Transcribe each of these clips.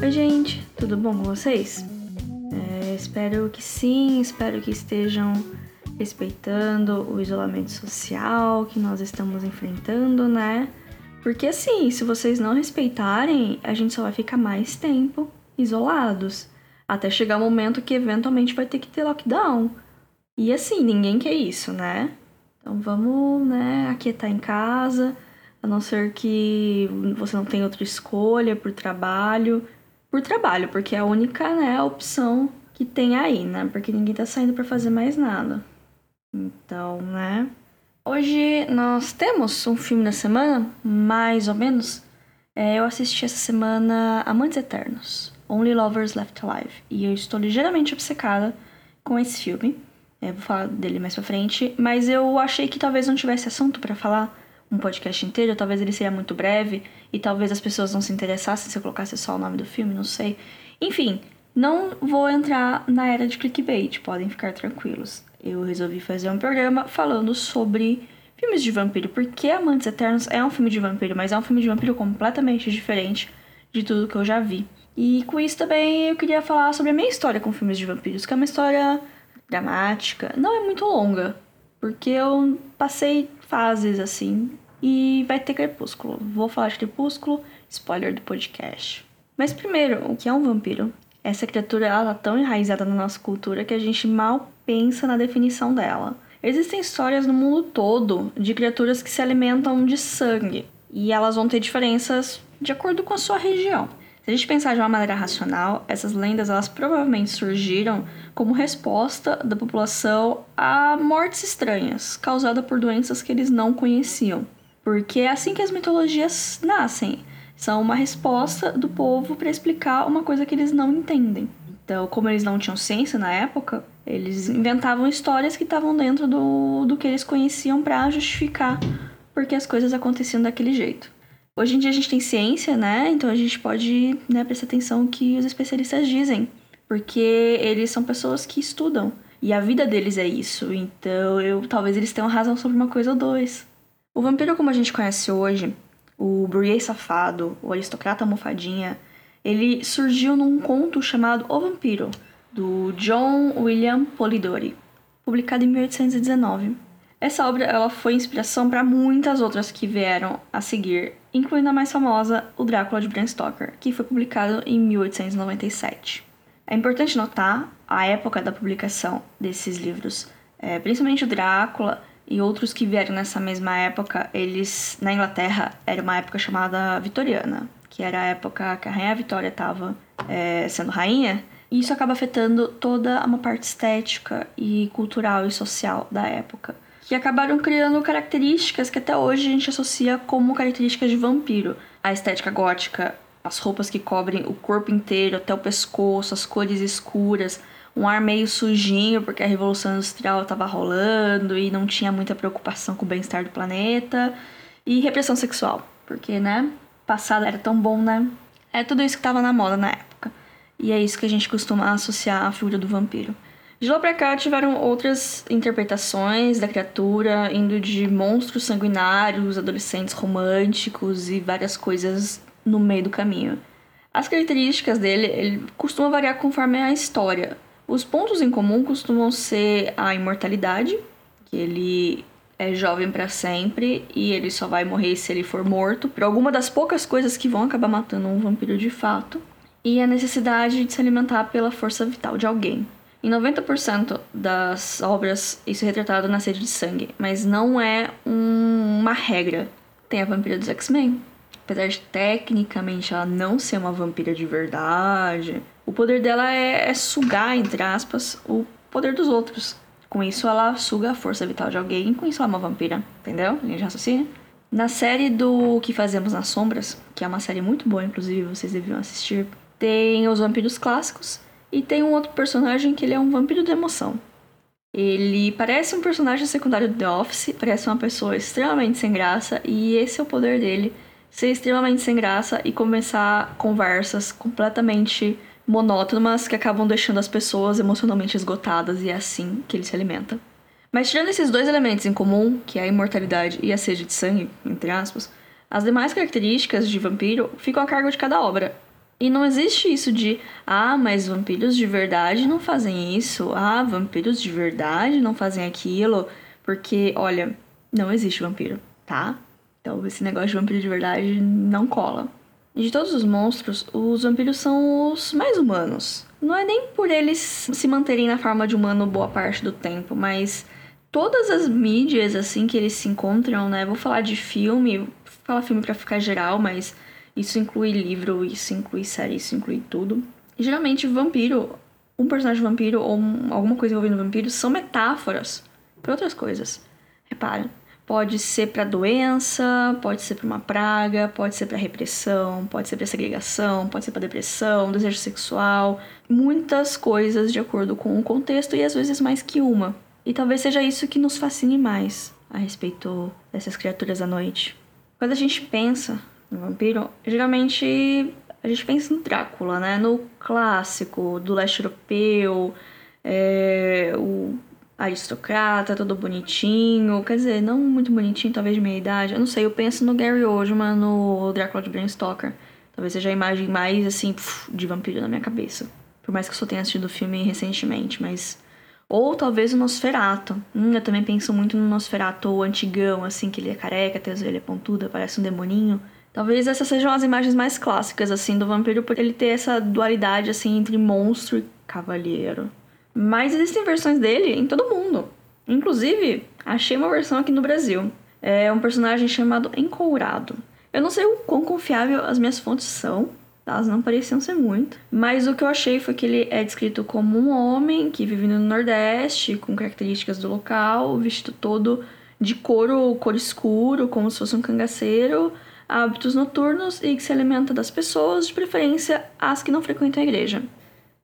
Oi, gente, tudo bom com vocês? É, espero que sim, espero que estejam respeitando o isolamento social que nós estamos enfrentando, né? Porque assim, se vocês não respeitarem, a gente só vai ficar mais tempo isolados, até chegar o momento que eventualmente vai ter que ter lockdown. E assim, ninguém quer isso, né? Então vamos, né, aquietar em casa, a não ser que você não tenha outra escolha por trabalho. Por trabalho, porque é a única, né, opção que tem aí, né? Porque ninguém tá saindo para fazer mais nada. Então, né? Hoje nós temos um filme da semana, mais ou menos. É, eu assisti essa semana Amantes Eternos, Only Lovers Left Alive. E eu estou ligeiramente obcecada com esse filme. É, vou falar dele mais pra frente. Mas eu achei que talvez não tivesse assunto para falar um podcast inteiro, talvez ele seria muito breve e talvez as pessoas não se interessassem se eu colocasse só o nome do filme, não sei. Enfim, não vou entrar na era de clickbait, podem ficar tranquilos. Eu resolvi fazer um programa falando sobre filmes de vampiro, porque Amantes Eternos é um filme de vampiro, mas é um filme de vampiro completamente diferente de tudo que eu já vi. E com isso também eu queria falar sobre a minha história com filmes de vampiros, que é uma história dramática, não é muito longa, porque eu passei fases assim. E vai ter Crepúsculo. Vou falar de Crepúsculo, spoiler do podcast. Mas primeiro, o que é um vampiro? Essa criatura ela tá tão enraizada na nossa cultura que a gente mal pensa na definição dela. Existem histórias no mundo todo de criaturas que se alimentam de sangue, e elas vão ter diferenças de acordo com a sua região. Se a gente pensar de uma maneira racional, essas lendas elas provavelmente surgiram como resposta da população a mortes estranhas, causadas por doenças que eles não conheciam. Porque é assim que as mitologias nascem. São uma resposta do povo para explicar uma coisa que eles não entendem. Então, como eles não tinham ciência na época, eles inventavam histórias que estavam dentro do, do que eles conheciam para justificar porque as coisas aconteciam daquele jeito. Hoje em dia a gente tem ciência, né? Então a gente pode né, prestar atenção no que os especialistas dizem, porque eles são pessoas que estudam e a vida deles é isso. Então eu talvez eles tenham razão sobre uma coisa ou dois. O vampiro como a gente conhece hoje, o Bruyère safado, o aristocrata mofadinha, ele surgiu num conto chamado O Vampiro, do John William Polidori, publicado em 1819. Essa obra ela foi inspiração para muitas outras que vieram a seguir, incluindo a mais famosa, O Drácula de Bram Stoker, que foi publicado em 1897. É importante notar a época da publicação desses livros, é, principalmente o Drácula e outros que vieram nessa mesma época, eles na Inglaterra era uma época chamada vitoriana, que era a época que a rainha Vitória estava é, sendo rainha, e isso acaba afetando toda uma parte estética e cultural e social da época que acabaram criando características que até hoje a gente associa como características de vampiro. A estética gótica, as roupas que cobrem o corpo inteiro até o pescoço, as cores escuras, um ar meio sujinho porque a revolução industrial estava rolando e não tinha muita preocupação com o bem-estar do planeta, e repressão sexual, porque, né, passado era tão bom, né? É tudo isso que estava na moda na época. E é isso que a gente costuma associar à figura do vampiro. De lá pra cá tiveram outras interpretações da criatura, indo de monstros sanguinários, adolescentes românticos e várias coisas no meio do caminho. As características dele ele costumam variar conforme a história. Os pontos em comum costumam ser a imortalidade, que ele é jovem para sempre e ele só vai morrer se ele for morto, por alguma das poucas coisas que vão acabar matando um vampiro de fato, e a necessidade de se alimentar pela força vital de alguém. Em 90% das obras, isso é retratado na sede de sangue, mas não é um, uma regra. Tem a vampira dos X-Men. Apesar de tecnicamente ela não ser uma vampira de verdade, o poder dela é, é sugar, entre aspas, o poder dos outros. Com isso, ela suga a força vital de alguém, com isso ela é uma vampira, entendeu? A gente raciocina. Na série do Que Fazemos nas Sombras, que é uma série muito boa, inclusive vocês deviam assistir, tem os vampiros clássicos e tem um outro personagem que ele é um vampiro de emoção. Ele parece um personagem secundário do The Office, parece uma pessoa extremamente sem graça, e esse é o poder dele: ser extremamente sem graça e começar conversas completamente monótonas que acabam deixando as pessoas emocionalmente esgotadas, e é assim que ele se alimenta. Mas tirando esses dois elementos em comum, que é a imortalidade e a sede de sangue, entre aspas, as demais características de vampiro ficam a cargo de cada obra, E não existe isso de, ah, mas vampiros de verdade não fazem isso, ah, vampiros de verdade não fazem aquilo, porque, olha, não existe vampiro, tá? Então esse negócio de vampiro de verdade não cola. De todos os monstros, os vampiros são os mais humanos. Não é nem por eles se manterem na forma de humano boa parte do tempo, mas todas as mídias assim que eles se encontram, né? Vou falar de filme, vou falar filme para ficar geral, mas isso inclui livro, isso inclui série, isso inclui tudo. E, geralmente, vampiro, um personagem vampiro ou alguma coisa envolvendo vampiro são metáforas para outras coisas. Repara, pode ser para doença, pode ser para uma praga, pode ser para repressão, pode ser para segregação, pode ser para depressão, desejo sexual, muitas coisas de acordo com o contexto e às vezes mais que uma. E talvez seja isso que nos fascine mais a respeito dessas criaturas à noite. Quando a gente pensa no vampiro, geralmente a gente pensa no Drácula, né? No clássico do leste europeu, é, o aristocrata, todo bonitinho. Quer dizer, não muito bonitinho, talvez de meia idade. Eu não sei, eu penso no Gary Oldman, no Drácula de Bram Stoker. Talvez seja a imagem mais, assim, de vampiro na minha cabeça. Por mais que eu só tenha assistido o filme recentemente, mas... Ou talvez o Nosferato. Hum, eu também penso muito no Nosferato antigão, assim, que ele é careca, tem as orelhas pontudas, parece um demoninho. Talvez essas sejam as imagens mais clássicas, assim, do vampiro, por ele ter essa dualidade, assim, entre monstro e cavalheiro. Mas existem versões dele em todo mundo. Inclusive, achei uma versão aqui no Brasil. É um personagem chamado Encourado. Eu não sei o quão confiável as minhas fontes são, tá? elas não pareciam ser muito. Mas o que eu achei foi que ele é descrito como um homem que vive no Nordeste, com características do local, vestido todo de couro, cor escuro, como se fosse um cangaceiro, hábitos noturnos e que se alimenta das pessoas, de preferência as que não frequentam a igreja.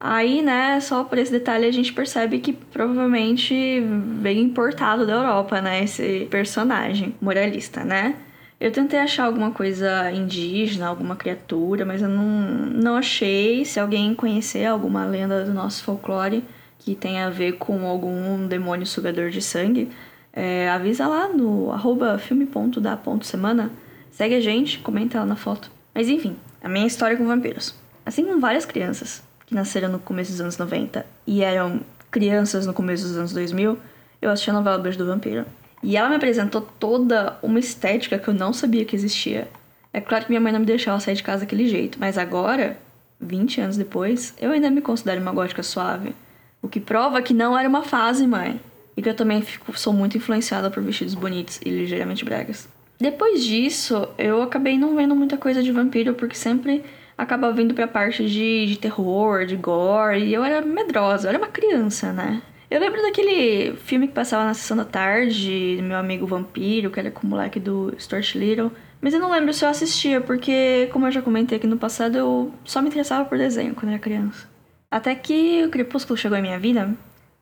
Aí, né, só por esse detalhe a gente percebe que provavelmente veio importado da Europa, né, esse personagem moralista, né? Eu tentei achar alguma coisa indígena, alguma criatura, mas eu não, não achei. Se alguém conhecer alguma lenda do nosso folclore que tenha a ver com algum demônio sugador de sangue, é, avisa lá no arroba filme.da.semana Segue a gente, comenta lá na foto. Mas enfim, a minha história com vampiros. Assim como várias crianças nasceram no começo dos anos 90 e eram crianças no começo dos anos 2000, eu assisti a novela Beijo do Vampiro. E ela me apresentou toda uma estética que eu não sabia que existia. É claro que minha mãe não me deixava sair de casa daquele jeito, mas agora, 20 anos depois, eu ainda me considero uma gótica suave. O que prova que não era uma fase, mãe. E que eu também fico, sou muito influenciada por vestidos bonitos e ligeiramente bregas. Depois disso, eu acabei não vendo muita coisa de vampiro, porque sempre acabava vindo pra parte de, de terror, de gore, e eu era medrosa, eu era uma criança, né? Eu lembro daquele filme que passava na sessão da tarde, meu amigo vampiro, que era com o moleque do Stuart Little. Mas eu não lembro se eu assistia, porque, como eu já comentei aqui no passado, eu só me interessava por desenho quando era criança. Até que o Crepúsculo chegou em minha vida,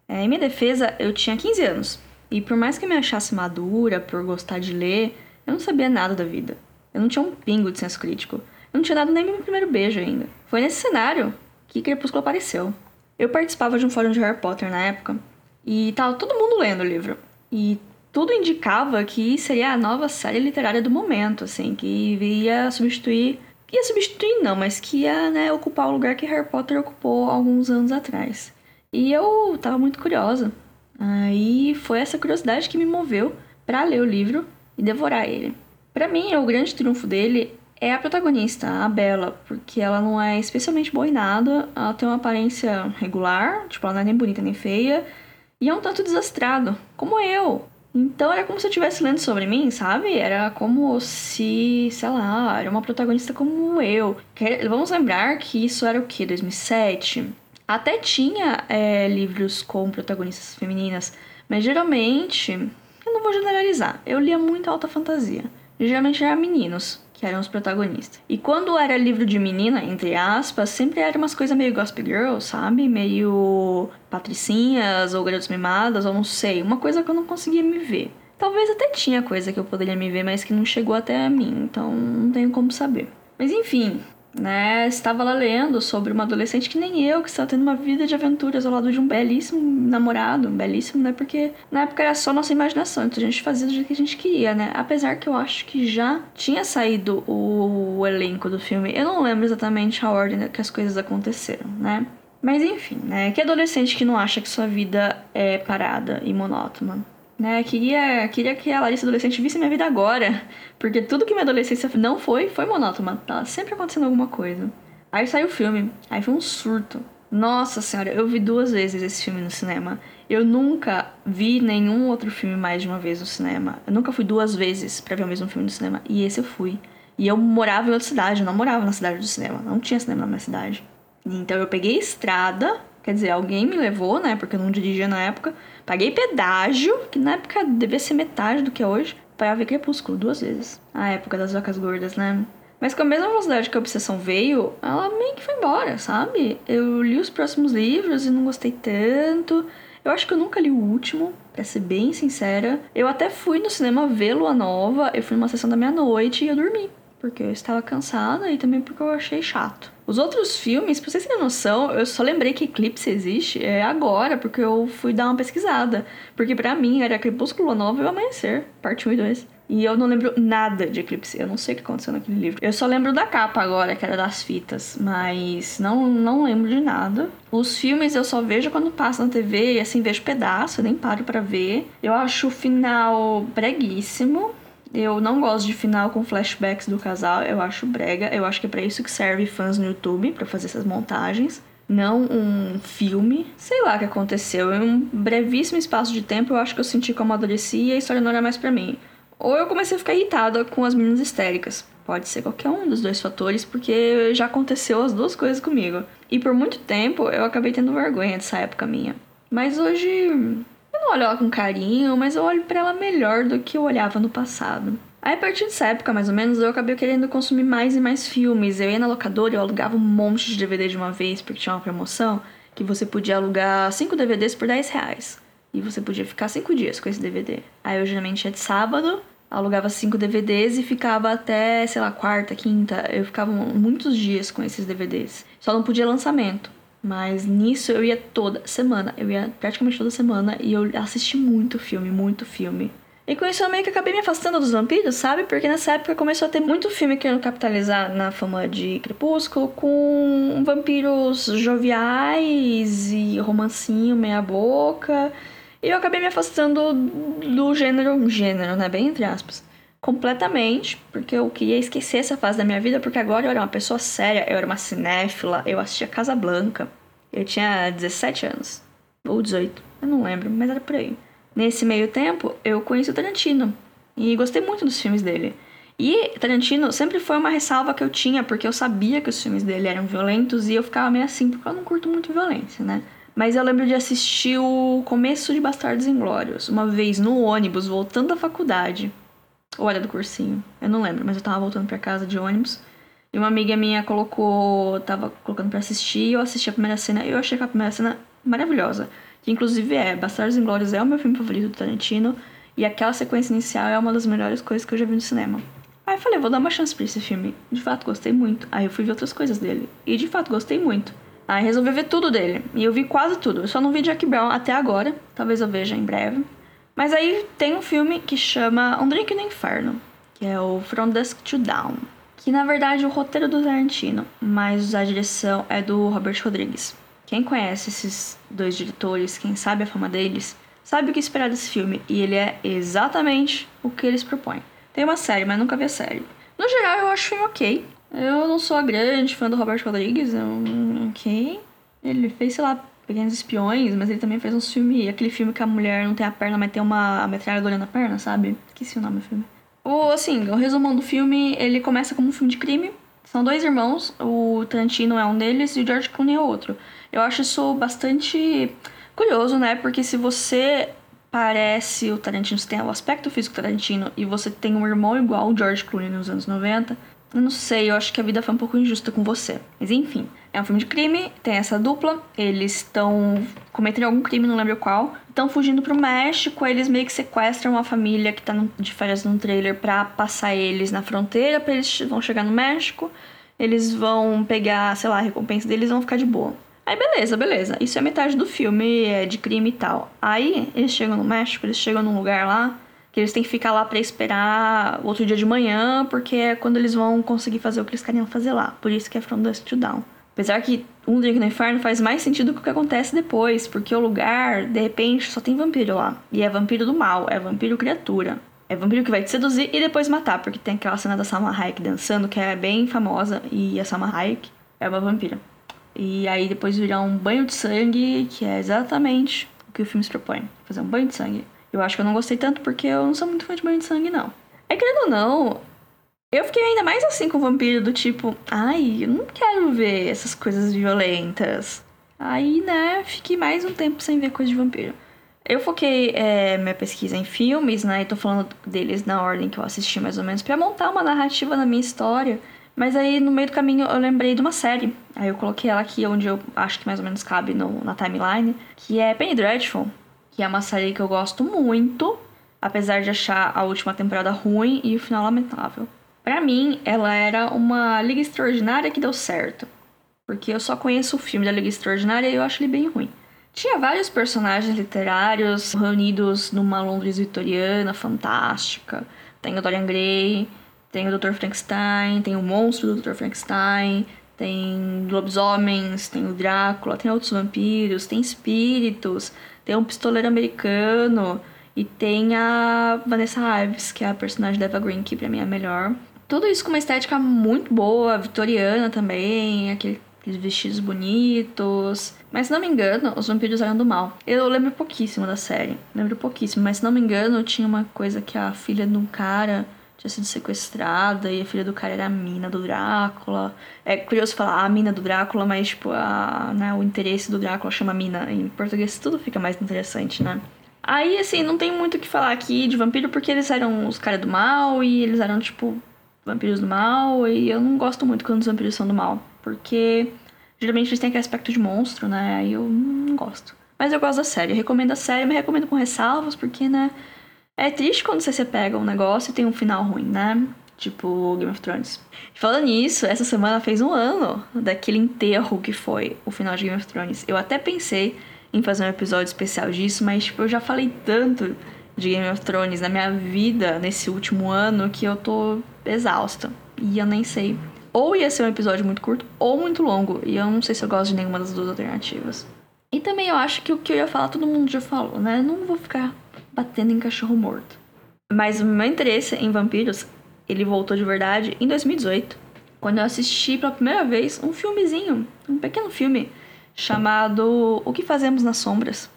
é, em minha defesa, eu tinha 15 anos. E por mais que eu me achasse madura por gostar de ler, eu não sabia nada da vida. Eu não tinha um pingo de senso crítico. Eu não tinha dado nem meu primeiro beijo ainda. Foi nesse cenário que Crepúsculo apareceu. Eu participava de um fórum de Harry Potter na época e tava todo mundo lendo o livro. E tudo indicava que seria a nova série literária do momento, assim, que ia substituir. Ia substituir, não, mas que ia né, ocupar o lugar que Harry Potter ocupou alguns anos atrás. E eu tava muito curiosa. Aí foi essa curiosidade que me moveu para ler o livro e devorar ele. Para mim, o grande triunfo dele é a protagonista, a Bella, porque ela não é especialmente boa em nada, ela tem uma aparência regular, tipo, ela não é nem bonita nem feia, e é um tanto desastrado, como eu. Então era como se eu estivesse lendo sobre mim, sabe? Era como se, sei lá, era uma protagonista como eu. Vamos lembrar que isso era o que? 2007? Até tinha é, livros com protagonistas femininas, mas geralmente eu não vou generalizar. Eu lia muito alta fantasia. Geralmente eram meninos que eram os protagonistas. E quando era livro de menina, entre aspas, sempre eram umas coisas meio Gospel Girl, sabe? Meio patricinhas ou garotos mimadas, ou não sei. Uma coisa que eu não conseguia me ver. Talvez até tinha coisa que eu poderia me ver, mas que não chegou até a mim, então não tenho como saber. Mas enfim, né? Estava lá lendo sobre uma adolescente que nem eu, que estava tendo uma vida de aventuras ao lado de um belíssimo namorado, um belíssimo, né? Porque na época era só nossa imaginação, então a gente fazia do jeito que a gente queria, né? Apesar que eu acho que já tinha saído o, o elenco do filme, eu não lembro exatamente a ordem que as coisas aconteceram, né? Mas enfim, né? Que adolescente que não acha que sua vida é parada e monótona? Né? Queria, queria que a Larissa adolescente visse minha vida agora. Porque tudo que minha adolescência não foi, foi monótona. Tá sempre acontecendo alguma coisa. Aí saiu o filme. Aí foi um surto. Nossa senhora, eu vi duas vezes esse filme no cinema. Eu nunca vi nenhum outro filme mais de uma vez no cinema. Eu nunca fui duas vezes para ver o mesmo filme no cinema. E esse eu fui. E eu morava em outra cidade, eu não morava na cidade do cinema. Não tinha cinema na minha cidade. Então eu peguei estrada, quer dizer, alguém me levou, né? Porque eu não dirigia na época. Paguei pedágio, que na época devia ser metade do que é hoje, para ver Crepúsculo duas vezes. A época das vacas gordas, né? Mas com a mesma velocidade que a obsessão veio, ela meio que foi embora, sabe? Eu li os próximos livros e não gostei tanto. Eu acho que eu nunca li o último, pra ser bem sincera. Eu até fui no cinema ver Lua Nova, eu fui numa sessão da meia-noite e eu dormi porque eu estava cansada e também porque eu achei chato. Os outros filmes, pra vocês terem noção, eu só lembrei que Eclipse existe é agora, porque eu fui dar uma pesquisada. Porque para mim era Crepúsculo Nova e o Amanhecer, parte 1 e 2. E eu não lembro nada de Eclipse, eu não sei o que aconteceu naquele livro. Eu só lembro da capa agora, que era das fitas, mas não, não lembro de nada. Os filmes eu só vejo quando passa na TV e assim vejo pedaço, nem paro para ver. Eu acho o final breguíssimo, eu não gosto de final com flashbacks do casal, eu acho brega. Eu acho que é pra isso que serve fãs no YouTube, para fazer essas montagens. Não um filme. Sei lá o que aconteceu. Em um brevíssimo espaço de tempo, eu acho que eu senti como amadureci e a história não era mais para mim. Ou eu comecei a ficar irritada com as meninas histéricas. Pode ser qualquer um dos dois fatores, porque já aconteceu as duas coisas comigo. E por muito tempo eu acabei tendo vergonha dessa época minha. Mas hoje não olho ela com carinho, mas eu olho para ela melhor do que eu olhava no passado. Aí, a partir dessa época, mais ou menos, eu acabei querendo consumir mais e mais filmes. Eu ia na locadora eu alugava um monte de DVD de uma vez, porque tinha uma promoção que você podia alugar 5 DVDs por 10 reais. E você podia ficar 5 dias com esse DVD. Aí eu geralmente ia de sábado, alugava 5 DVDs e ficava até, sei lá, quarta, quinta. Eu ficava muitos dias com esses DVDs. Só não podia lançamento. Mas nisso eu ia toda semana, eu ia praticamente toda semana e eu assisti muito filme, muito filme. E com isso eu meio que acabei me afastando dos vampiros, sabe? Porque nessa época começou a ter muito filme querendo capitalizar na fama de Crepúsculo com vampiros joviais e romancinho meia boca. E eu acabei me afastando do gênero, gênero, né? Bem entre aspas completamente, porque eu queria esquecer essa fase da minha vida, porque agora eu era uma pessoa séria, eu era uma cinéfila, eu assistia Casa Blanca. Eu tinha 17 anos, ou 18, eu não lembro, mas era por aí. Nesse meio tempo, eu conheci o Tarantino e gostei muito dos filmes dele. E Tarantino sempre foi uma ressalva que eu tinha, porque eu sabia que os filmes dele eram violentos e eu ficava meio assim, porque eu não curto muito violência, né? Mas eu lembro de assistir o começo de Bastardos Inglórios, uma vez no ônibus, voltando da faculdade. Ou era do cursinho, eu não lembro, mas eu tava voltando para casa de ônibus. E uma amiga minha colocou, tava colocando para assistir, e eu assisti a primeira cena, e eu achei a primeira cena maravilhosa. Que inclusive é, Bastardos Inglórios é o meu filme favorito do Tarantino, e aquela sequência inicial é uma das melhores coisas que eu já vi no cinema. Aí eu falei, vou dar uma chance pra esse filme. De fato, gostei muito. Aí eu fui ver outras coisas dele. E de fato, gostei muito. Aí resolvi ver tudo dele. E eu vi quase tudo. Eu só não vi Jack Brown até agora. Talvez eu veja em breve. Mas aí tem um filme que chama Um Drink no Inferno, que é o From Dusk to Dawn. Que na verdade é o roteiro do Tarantino, mas a direção é do Robert Rodrigues. Quem conhece esses dois diretores, quem sabe a fama deles, sabe o que esperar desse filme, e ele é exatamente o que eles propõem. Tem uma série, mas nunca vi a série. No geral, eu acho o filme ok. Eu não sou a grande fã do Robert Rodrigues, eu, ok. Ele fez, sei lá, Pequenos Espiões, mas ele também fez uns filmes. Aquele filme que a mulher não tem a perna, mas tem uma metralhadora na perna, sabe? Esqueci o nome do filme. O, assim, o resumão do filme, ele começa como um filme de crime. São dois irmãos, o Tarantino é um deles e o George Clooney é outro. Eu acho isso bastante curioso, né? Porque se você parece o Tarantino, você tem o aspecto físico Tarantino e você tem um irmão igual o George Clooney nos anos 90, eu não sei, eu acho que a vida foi um pouco injusta com você. Mas enfim, é um filme de crime, tem essa dupla, eles estão cometendo algum crime, não lembro qual. Estão fugindo pro México, eles meio que sequestram uma família que tá de férias num trailer pra passar eles na fronteira, pra eles vão chegar no México. eles vão pegar, sei lá, a recompensa deles vão ficar de boa. Aí beleza, beleza. Isso é metade do filme, é de crime e tal. Aí eles chegam no México, eles chegam num lugar lá que eles têm que ficar lá para esperar outro dia de manhã, porque é quando eles vão conseguir fazer o que eles querem fazer lá. Por isso que é From Dust to Down. Apesar que Um Drink no Inferno faz mais sentido que o que acontece depois, porque o lugar, de repente, só tem vampiro lá. E é vampiro do mal, é vampiro criatura. É vampiro que vai te seduzir e depois matar, porque tem aquela cena da Salma Hayek dançando, que é bem famosa, e a Salma Hayek é uma vampira. E aí depois virar um banho de sangue, que é exatamente o que o filme se propõe. Fazer um banho de sangue. Eu acho que eu não gostei tanto porque eu não sou muito fã de banho de sangue, não. É querendo ou não, eu fiquei ainda mais assim com o vampiro, do tipo, ai, eu não quero ver essas coisas violentas. Aí, né, fiquei mais um tempo sem ver coisa de vampiro. Eu foquei é, minha pesquisa em filmes, né, e tô falando deles na ordem que eu assisti mais ou menos, para montar uma narrativa na minha história. Mas aí, no meio do caminho, eu lembrei de uma série. Aí eu coloquei ela aqui, onde eu acho que mais ou menos cabe no, na timeline, que é Penny Dreadful que é uma série que eu gosto muito, apesar de achar a última temporada ruim e o final lamentável. Para mim, ela era uma Liga Extraordinária que deu certo, porque eu só conheço o filme da Liga Extraordinária e eu acho ele bem ruim. Tinha vários personagens literários reunidos numa Londres vitoriana fantástica. Tem o Dorian Gray, tem o Dr. Frankenstein, tem o monstro do Dr. Frankenstein, tem lobisomens, tem o Drácula, tem outros vampiros, tem espíritos, tem um pistoleiro americano e tem a Vanessa Ives, que é a personagem da Eva Green, que pra mim é a melhor. Tudo isso com uma estética muito boa, vitoriana também, aqueles vestidos bonitos. Mas se não me engano, os vampiros eram do mal. Eu lembro pouquíssimo da série, lembro pouquíssimo, mas se não me engano, tinha uma coisa que a filha de um cara tinha sido sequestrada e a filha do cara era a mina do Drácula. É curioso falar a mina do Drácula, mas tipo, a, né, o interesse do Drácula chama mina. Em português tudo fica mais interessante, né? Aí, assim, não tem muito o que falar aqui de vampiro porque eles eram os caras do mal e eles eram, tipo, vampiros do mal. E eu não gosto muito quando os vampiros são do mal, porque geralmente eles têm aquele aspecto de monstro, né? Aí eu não gosto. Mas eu gosto da série, eu recomendo a série, mas recomendo com ressalvas, porque, né? É triste quando você pega um negócio e tem um final ruim, né? Tipo Game of Thrones. Falando nisso, essa semana fez um ano daquele enterro que foi o final de Game of Thrones. Eu até pensei em fazer um episódio especial disso, mas tipo, eu já falei tanto de Game of Thrones na minha vida nesse último ano que eu tô exausta. E eu nem sei. Ou ia ser um episódio muito curto ou muito longo. E eu não sei se eu gosto de nenhuma das duas alternativas. E também eu acho que o que eu ia falar todo mundo já falou, né? Não vou ficar batendo em cachorro morto. Mas o meu interesse em vampiros, ele voltou de verdade em 2018, quando eu assisti pela primeira vez um filmezinho, um pequeno filme chamado O que Fazemos nas Sombras.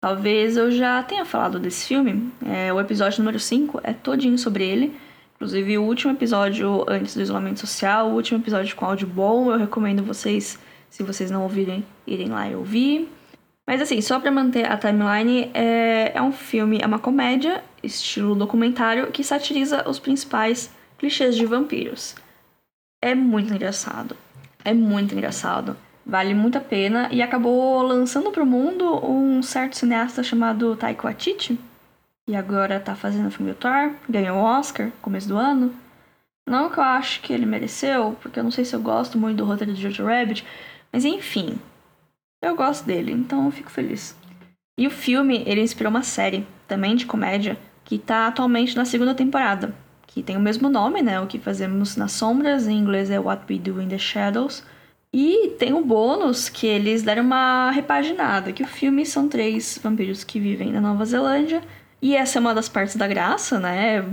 Talvez eu já tenha falado desse filme. É, o episódio número 5 é todinho sobre ele. Inclusive, o último episódio antes do isolamento social, o último episódio com áudio bom, eu recomendo vocês, se vocês não ouvirem, irem lá e ouvir. Mas assim, só para manter a timeline, é, é um filme, é uma comédia, estilo documentário, que satiriza os principais clichês de vampiros. É muito engraçado. É muito engraçado. Vale muito a pena. E acabou lançando pro mundo um certo cineasta chamado Taika Waititi. E agora tá fazendo filme do Thor. Ganhou o Oscar começo do ano. Não que eu acho que ele mereceu, porque eu não sei se eu gosto muito do roteiro de Jojo Rabbit. Mas enfim, eu gosto dele, então eu fico feliz. E o filme, ele inspirou uma série, também de comédia, que tá atualmente na segunda temporada, que tem o mesmo nome, né? O que fazemos nas sombras, em inglês é What We Do in the Shadows. E tem o um bônus que eles deram uma repaginada, que o filme são três vampiros que vivem na Nova Zelândia. E essa é uma das partes da graça, né?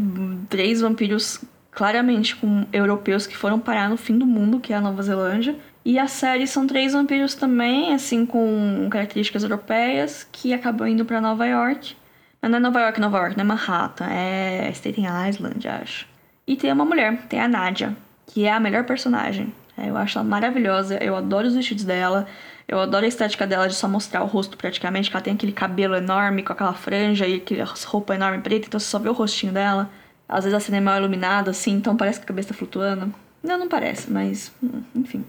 Três vampiros claramente com europeus que foram parar no fim do mundo, que é a Nova Zelândia. E a série são três vampiros também, assim, com características europeias, que acabam indo para Nova York. Mas não é Nova York, Nova York, não é Manhattan, é Staten Island, acho. E tem uma mulher, tem a Nadia, que é a melhor personagem. É, eu acho ela maravilhosa, eu adoro os vestidos dela, eu adoro a estética dela de só mostrar o rosto praticamente, que ela tem aquele cabelo enorme com aquela franja e aquela roupa enorme preta, então você só vê o rostinho dela. Às vezes a cena é mal iluminada, assim, então parece que a cabeça tá flutuando. Não, não parece, mas enfim.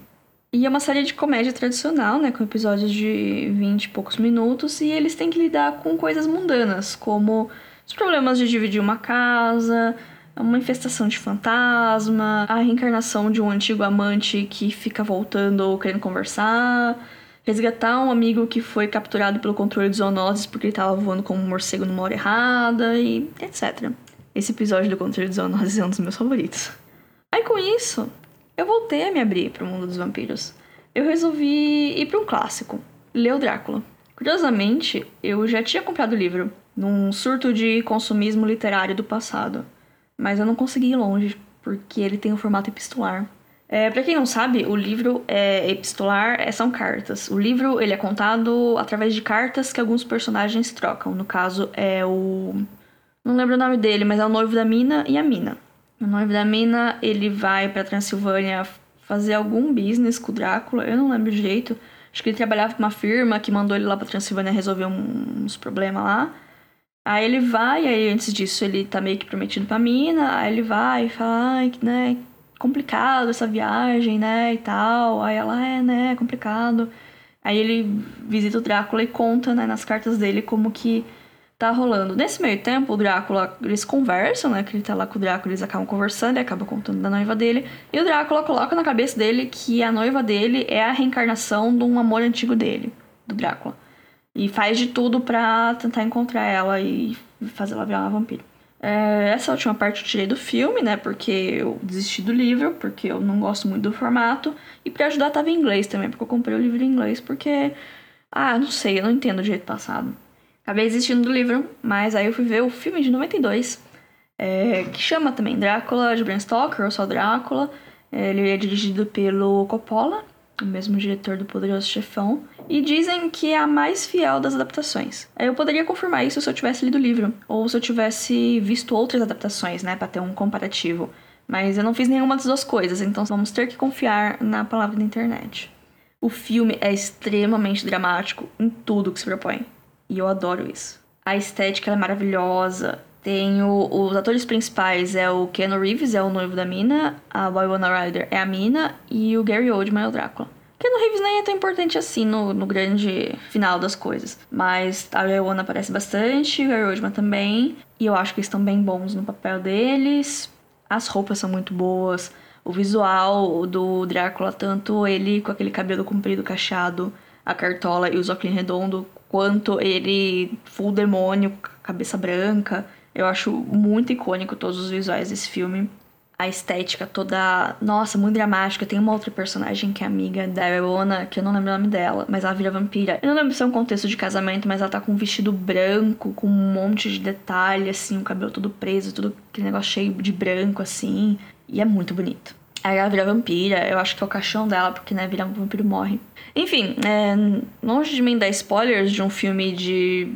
E é uma série de comédia tradicional, né? Com episódios de 20 e poucos minutos. E eles têm que lidar com coisas mundanas, como os problemas de dividir uma casa, uma infestação de fantasma, a reencarnação de um antigo amante que fica voltando ou querendo conversar, resgatar um amigo que foi capturado pelo controle de zoonoses porque ele estava voando como um morcego numa hora errada e etc. Esse episódio do controle de zoonoses é um dos meus favoritos. Aí com isso, eu voltei a me abrir para o mundo dos vampiros. Eu resolvi ir para um clássico, ler o Drácula. Curiosamente, eu já tinha comprado o livro, num surto de consumismo literário do passado, mas eu não consegui ir longe, porque ele tem um formato epistolar. É, para quem não sabe, o livro é epistolar, é, são cartas. O livro ele é contado através de cartas que alguns personagens trocam. No caso, é o. Não lembro o nome dele, mas é o noivo da Mina e a Mina. O noivo da Mina ele vai pra Transilvânia fazer algum business com o Drácula, eu não lembro direito. Acho que ele trabalhava com uma firma que mandou ele lá pra Transilvânia resolver uns problemas lá. Aí ele vai, aí antes disso ele tá meio que prometido pra mina, aí ele vai e fala, ai, né, complicado essa viagem, né, e tal. Aí ela, é, né, é complicado. Aí ele visita o Drácula e conta, né, nas cartas dele como que tá rolando. Nesse meio tempo, o Drácula, eles conversam, né, que ele tá lá com o Drácula, eles acabam conversando, ele acaba contando da noiva dele. E o Drácula coloca na cabeça dele que a noiva dele é a reencarnação de um amor antigo dele, do Drácula. E faz de tudo pra tentar encontrar ela e fazer ela virar uma vampira. É, essa última parte eu tirei do filme, né? Porque eu desisti do livro, porque eu não gosto muito do formato. E para ajudar tava em inglês também, porque eu comprei o livro em inglês, porque. Ah, não sei, eu não entendo o jeito passado. Acabei desistindo do livro, mas aí eu fui ver o filme de 92, é, que chama também Drácula de Bram Stoker, ou só Drácula. Ele é dirigido pelo Coppola, o mesmo diretor do Poderoso Chefão, e dizem que é a mais fiel das adaptações. Eu poderia confirmar isso se eu tivesse lido o livro, ou se eu tivesse visto outras adaptações, né, para ter um comparativo. Mas eu não fiz nenhuma das duas coisas, então vamos ter que confiar na palavra da internet. O filme é extremamente dramático em tudo que se propõe, e eu adoro isso. A estética é maravilhosa, tem o, os atores principais é o Keanu Reeves, é o noivo da Mina, a Winona Ryder é a Mina e o Gary Oldman é o Drácula. Keanu Reeves nem é tão importante assim no, no grande final das coisas. Mas a Winona aparece bastante, o Gary Oldman também. E eu acho que eles estão bem bons no papel deles. As roupas são muito boas. O visual do Drácula, tanto ele com aquele cabelo comprido, cacheado, a cartola e os óculos redondo, quanto ele full demônio, cabeça branca. Eu acho muito icônico todos os visuais desse filme. A estética toda, nossa, muito dramática. Tem uma outra personagem que é amiga da Eona, que eu não lembro o nome dela, mas ela vira vampira. Eu não lembro se é um contexto de casamento, mas ela tá com um vestido branco, com um monte de detalhe, assim, o cabelo todo preso, tudo aquele negócio cheio de branco, assim. E é muito bonito. Aí ela vira vampira, eu acho que é o caixão dela, porque, né, virar um vampiro morre. Enfim, é, longe de mim dar spoilers de um filme de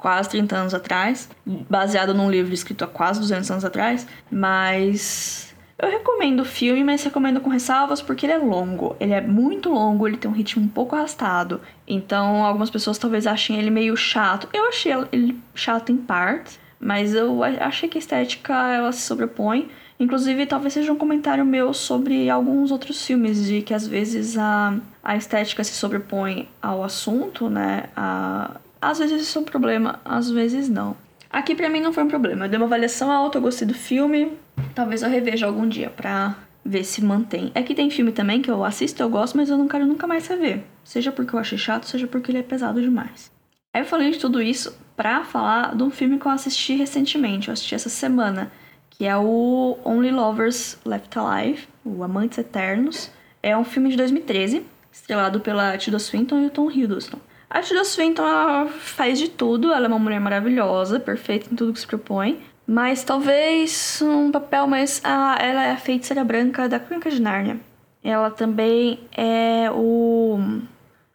quase 30 anos atrás, baseado num livro escrito há quase 200 anos atrás, mas eu recomendo o filme, mas recomendo com ressalvas porque ele é longo. Ele é muito longo, ele tem um ritmo um pouco arrastado. Então, algumas pessoas talvez achem ele meio chato. Eu achei ele chato em parte, mas eu achei que a estética ela se sobrepõe. Inclusive, talvez seja um comentário meu sobre alguns outros filmes, de que às vezes a, a estética se sobrepõe ao assunto, né? A, às vezes isso é um problema, às vezes não. Aqui pra mim não foi um problema. Eu dei uma avaliação alta, eu gostei do filme. Talvez eu reveja algum dia pra ver se mantém. É que tem filme também que eu assisto, eu gosto, mas eu não quero nunca mais rever. Seja porque eu achei chato, seja porque ele é pesado demais. Aí eu falei de tudo isso pra falar de um filme que eu assisti recentemente. Eu assisti essa semana, que é o Only Lovers Left Alive, o Amantes Eternos. É um filme de 2013, estrelado pela Tilda Swinton e o Tom Hiddleston. A Tilda Swinton ela faz de tudo, ela é uma mulher maravilhosa, perfeita em tudo que se propõe. Mas talvez um papel mais. Ah, ela é a feiticeira branca da Crônica de Nárnia. Ela também é o.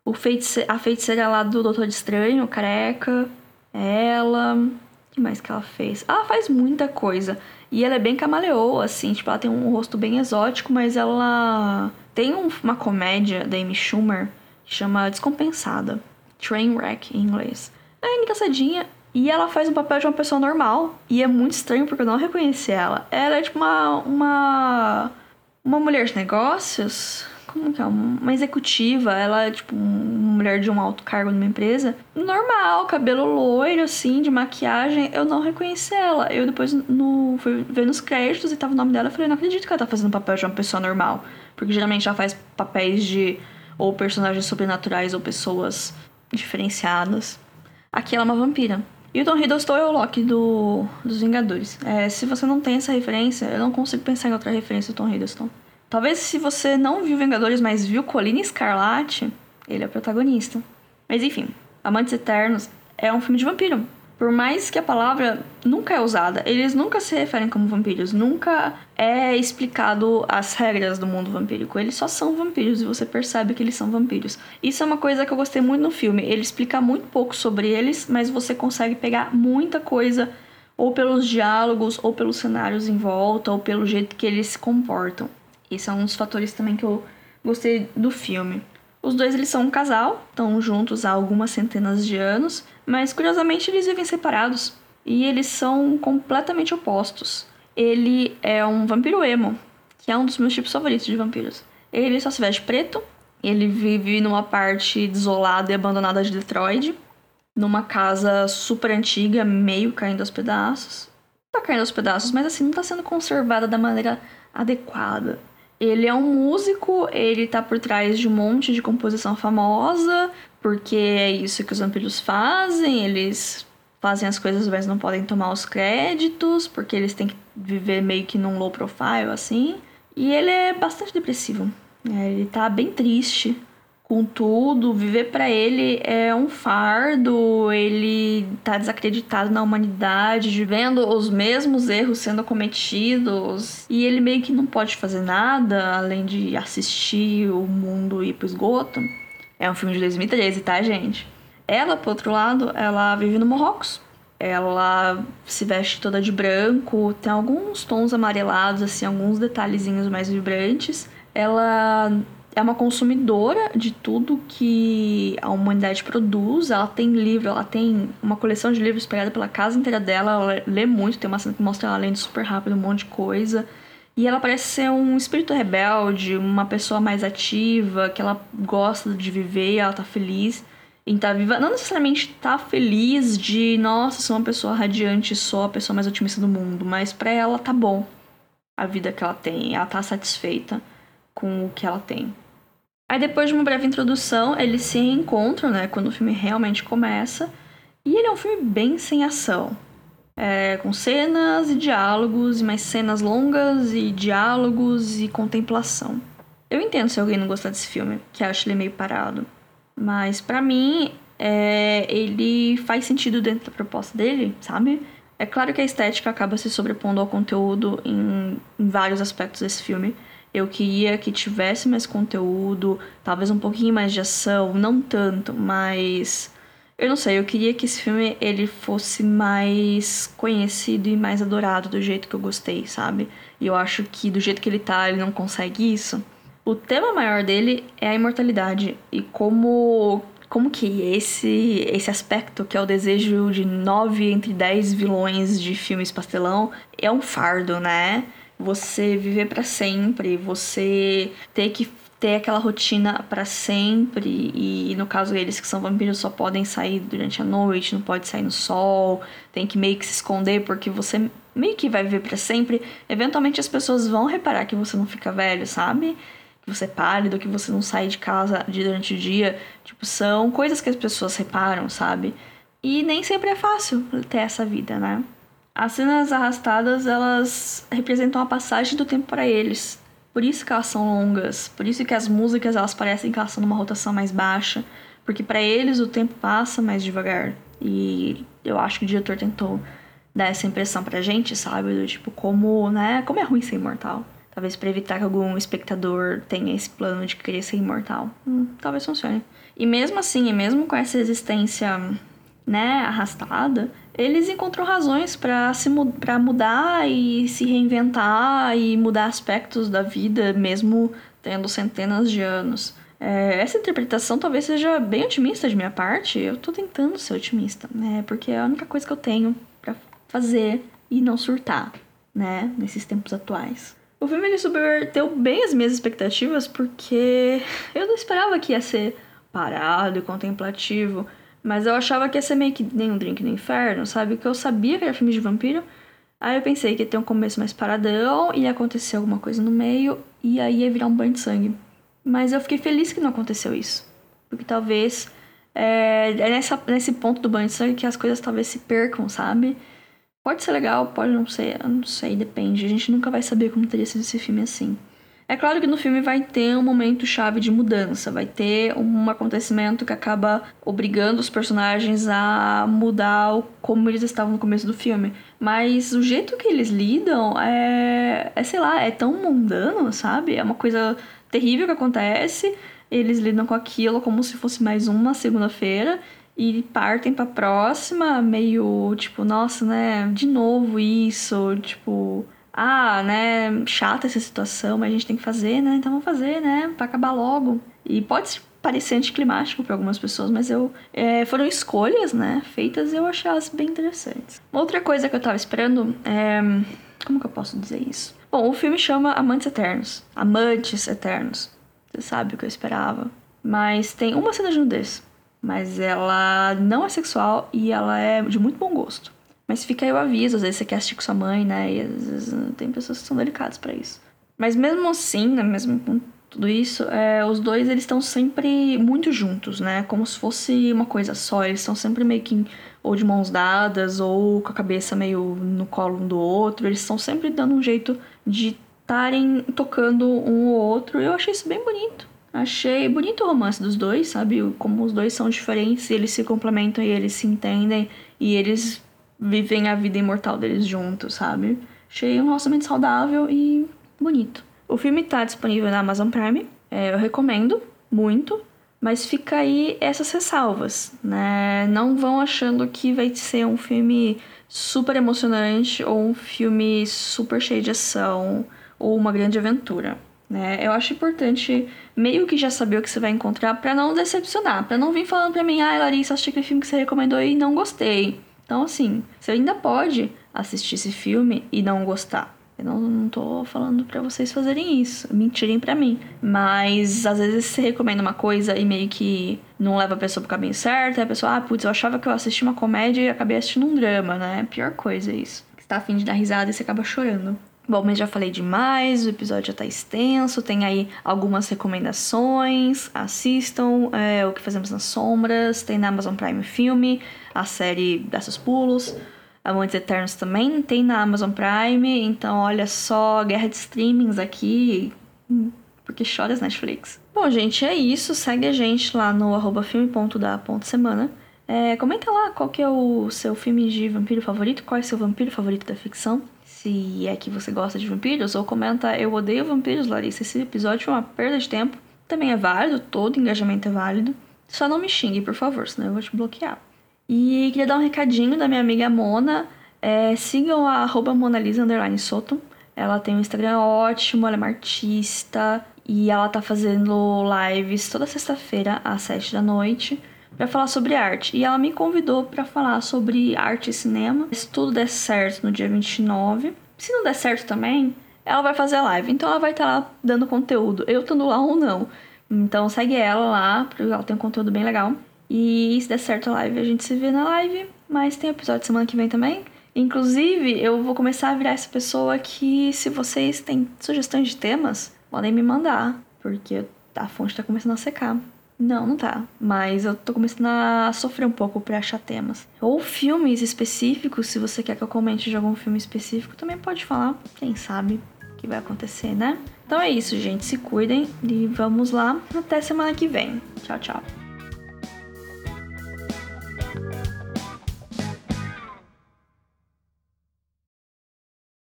o feitice, a feiticeira lá do Doutor Estranho, careca. Ela. O que mais que ela fez? Ela faz muita coisa. E ela é bem camaleoa, assim. Tipo, ela tem um rosto bem exótico, mas ela. Tem um, uma comédia da Amy Schumer que chama Descompensada. Trainwreck em inglês. É engraçadinha e ela faz um papel de uma pessoa normal. E é muito estranho porque eu não reconheci ela. Ela é tipo uma. uma. uma mulher de negócios. como que é? Uma executiva, ela é tipo uma mulher de um alto cargo numa empresa. Normal, cabelo loiro, assim, de maquiagem. Eu não reconheci ela. Eu depois no, fui ver nos créditos e tava o nome dela. Eu falei, não acredito que ela tá fazendo papel de uma pessoa normal. Porque geralmente ela faz papéis de ou personagens sobrenaturais ou pessoas diferenciadas. Aqui ela é uma vampira. E o Tom Hiddleston é o Loki do, dos Vingadores. É, se você não tem essa referência, eu não consigo pensar em outra referência do Tom Hiddleston. Talvez se você não viu Vingadores, mas viu Colina Escarlate, ele é o protagonista. Mas enfim, Amantes Eternos é um filme de vampiro. Por mais que a palavra nunca é usada, eles nunca se referem como vampiros, nunca é explicado as regras do mundo vampírico. Eles só são vampiros e você percebe que eles são vampiros. Isso é uma coisa que eu gostei muito no filme. Ele explica muito pouco sobre eles, mas você consegue pegar muita coisa ou pelos diálogos, ou pelos cenários em volta, ou pelo jeito que eles se comportam. Esse é um dos fatores também que eu gostei do filme. Os dois eles são um casal, estão juntos há algumas centenas de anos, mas curiosamente eles vivem separados e eles são completamente opostos. Ele é um vampiro emo, que é um dos meus tipos favoritos de vampiros. Ele só se veste preto, ele vive numa parte desolada e abandonada de Detroit, numa casa super antiga, meio caindo aos pedaços. Tá caindo aos pedaços, mas assim, não tá sendo conservada da maneira adequada. Ele é um músico, ele tá por trás de um monte de composição famosa, porque é isso que os vampiros fazem, eles fazem as coisas, mas não podem tomar os créditos, porque eles têm que viver meio que num low profile, assim. E ele é bastante depressivo. É, ele tá bem triste Contudo, viver para ele é um fardo, ele tá desacreditado na humanidade, vendo os mesmos erros sendo cometidos, e ele meio que não pode fazer nada além de assistir o mundo ir pro esgoto. É um filme de 2013, tá, gente? Ela, por outro lado, ela vive no Marrocos. Ela se veste toda de branco, tem alguns tons amarelados, assim, alguns detalhezinhos mais vibrantes. Ela é uma consumidora de tudo que a humanidade produz. Ela tem livro, ela tem uma coleção de livros espalhada pela casa inteira dela. Ela lê muito, tem uma cena que mostra ela lendo super rápido um monte de coisa. E ela parece ser um espírito rebelde, uma pessoa mais ativa, que ela gosta de viver, ela tá feliz em estar tá viva. Não necessariamente tá feliz de, nossa, sou uma pessoa radiante, sou a pessoa mais otimista do mundo, mas para ela tá bom a vida que ela tem, ela tá satisfeita com o que ela tem. Aí depois de uma breve introdução, eles se encontram, né, quando o filme realmente começa. E ele é um filme bem sem ação. É, com cenas e diálogos, mais cenas longas e diálogos e contemplação. Eu entendo se alguém não gostar desse filme, que acha ele meio parado. Mas para mim, é, ele faz sentido dentro da proposta dele, sabe? É claro que a estética acaba se sobrepondo ao conteúdo em, em vários aspectos desse filme. Eu queria que tivesse mais conteúdo, talvez um pouquinho mais de ação, não tanto, mas eu não sei, eu queria que esse filme ele fosse mais conhecido e mais adorado do jeito que eu gostei, sabe? E eu acho que do jeito que ele tá, ele não consegue isso. O tema maior dele é a imortalidade e como como que esse esse aspecto que é o desejo de nove entre dez vilões de filmes pastelão é um fardo, né? Você viver para sempre, você ter que ter aquela rotina para sempre e no caso eles que são vampiros só podem sair durante a noite, não pode sair no sol, tem que meio que se esconder porque você meio que vai viver para sempre. Eventualmente as pessoas vão reparar que você não fica velho, sabe? Que você é pálido, que você não sai de casa durante o dia, tipo, são coisas que as pessoas reparam, sabe? E nem sempre é fácil ter essa vida, né? As cenas arrastadas, elas representam a passagem do tempo para eles. Por isso que elas são longas, por isso que as músicas elas parecem que elas estão numa rotação mais baixa, porque para eles o tempo passa mais devagar. E eu acho que o diretor tentou dar essa impressão pra gente, sabe? Do tipo, como, né? Como é ruim ser imortal. Talvez para evitar que algum espectador tenha esse plano de querer ser imortal. Hum, talvez funcione. E mesmo assim, e mesmo com essa existência, né, arrastada, eles encontram razões para se para mudar e se reinventar e mudar aspectos da vida, mesmo tendo centenas de anos. É, essa interpretação talvez seja bem otimista de minha parte. Eu tô tentando ser otimista, né? Porque é a única coisa que eu tenho para fazer e não surtar, né? Nesses tempos atuais. O filme ele subverteu bem as minhas expectativas porque eu não esperava que ia ser parado e contemplativo, mas eu achava que ia ser meio que nem um drink no inferno, sabe? Que eu sabia que era filme de vampiro. Aí eu pensei que ia ter um começo mais paradão, ia acontecer alguma coisa no meio e aí ia virar um banho de sangue. Mas eu fiquei feliz que não aconteceu isso. Porque talvez é, é nessa, nesse ponto do banho de sangue que as coisas talvez se percam, sabe? Pode ser legal, pode não ser, eu não sei, depende. A gente nunca vai saber como teria sido esse filme assim. É claro que no filme vai ter um momento chave de mudança, vai ter um acontecimento que acaba obrigando os personagens a mudar como eles estavam no começo do filme. Mas o jeito que eles lidam é, é sei lá, é tão mundano, sabe? É uma coisa terrível que acontece, eles lidam com aquilo como se fosse mais uma segunda-feira e partem pra próxima, meio tipo, nossa, né, de novo isso, tipo, ah, né, chata essa situação, mas a gente tem que fazer, né, então vamos fazer, né, pra acabar logo. E pode parecer anticlimático para algumas pessoas, mas eu é, foram escolhas, né, feitas e eu achei elas bem interessantes. Outra coisa que eu tava esperando é. Como que eu posso dizer isso? Bom, o filme chama Amantes Eternos. Amantes Eternos. Você sabe o que eu esperava. Mas tem uma cena de nudez mas ela não é sexual e ela é de muito bom gosto. Mas fica aí o aviso, às vezes você quer assistir com sua mãe, né? E às vezes tem pessoas que são delicadas para isso. Mas mesmo assim, né? Mesmo com tudo isso, é, os dois eles estão sempre muito juntos, né? Como se fosse uma coisa só. Eles estão sempre meio que ou de mãos dadas ou com a cabeça meio no colo um do outro. Eles estão sempre dando um jeito de estarem tocando um ou outro. Eu achei isso bem bonito. Achei bonito o romance dos dois, sabe? Como os dois são diferentes, eles se complementam e eles se entendem e eles vivem a vida imortal deles juntos, sabe? Achei um relacionamento saudável e bonito. O filme tá disponível na Amazon Prime, é, eu recomendo muito, mas fica aí essas ressalvas, né? Não vão achando que vai ser um filme super emocionante ou um filme super cheio de ação ou uma grande aventura. Né? Eu acho importante meio que já saber o que você vai encontrar para não decepcionar, para não vir falando pra mim, ah, Larissa, assisti aquele filme que você recomendou e não gostei. Então, assim, você ainda pode assistir esse filme e não gostar. Eu não, não tô falando para vocês fazerem isso, mentirem para mim. Mas às vezes você recomenda uma coisa e meio que não leva a pessoa pro caminho certo, e a pessoa, ah, putz, eu achava que eu assisti uma comédia e acabei assistindo um drama, né? Pior coisa isso. Você tá afim de dar risada e você acaba chorando. Bom, mas já falei demais, o episódio já tá extenso, tem aí algumas recomendações, assistam é, O Que Fazemos nas Sombras, tem na Amazon Prime Filme, a série Desses Pulos, Amantes Eternos também tem na Amazon Prime, então olha só, guerra de streamings aqui, porque choras Netflix. Bom, gente, é isso, segue a gente lá no arroba filme.da.semana. É, comenta lá qual que é o seu filme de vampiro favorito, qual é o seu vampiro favorito da ficção se é que você gosta de vampiros, ou comenta Eu odeio vampiros, Larissa. Esse episódio foi uma perda de tempo. Também é válido, todo engajamento é válido. Só não me xingue, por favor, senão eu vou te bloquear. E queria dar um recadinho da minha amiga Mona. É, sigam a arroba Monalisa Soto. Ela tem um Instagram ótimo, ela é uma artista e ela tá fazendo lives toda sexta-feira às sete da noite para falar sobre arte. E ela me convidou para falar sobre arte e cinema. Se tudo der certo no dia 29, se não der certo também, ela vai fazer a live. Então ela vai estar tá lá dando conteúdo, eu estando lá ou não. Então segue ela lá, porque ela tem um conteúdo bem legal. E se der certo a live, a gente se vê na live. Mas tem episódio semana que vem também. Inclusive, eu vou começar a virar essa pessoa que, se vocês têm sugestões de temas, podem me mandar. Porque a fonte tá começando a secar. Não, não tá. Mas eu tô começando a sofrer um pouco pra achar temas. Ou filmes específicos, se você quer que eu comente de algum filme específico, também pode falar. Quem sabe o que vai acontecer, né? Então é isso, gente. Se cuidem e vamos lá. Até semana que vem. Tchau, tchau.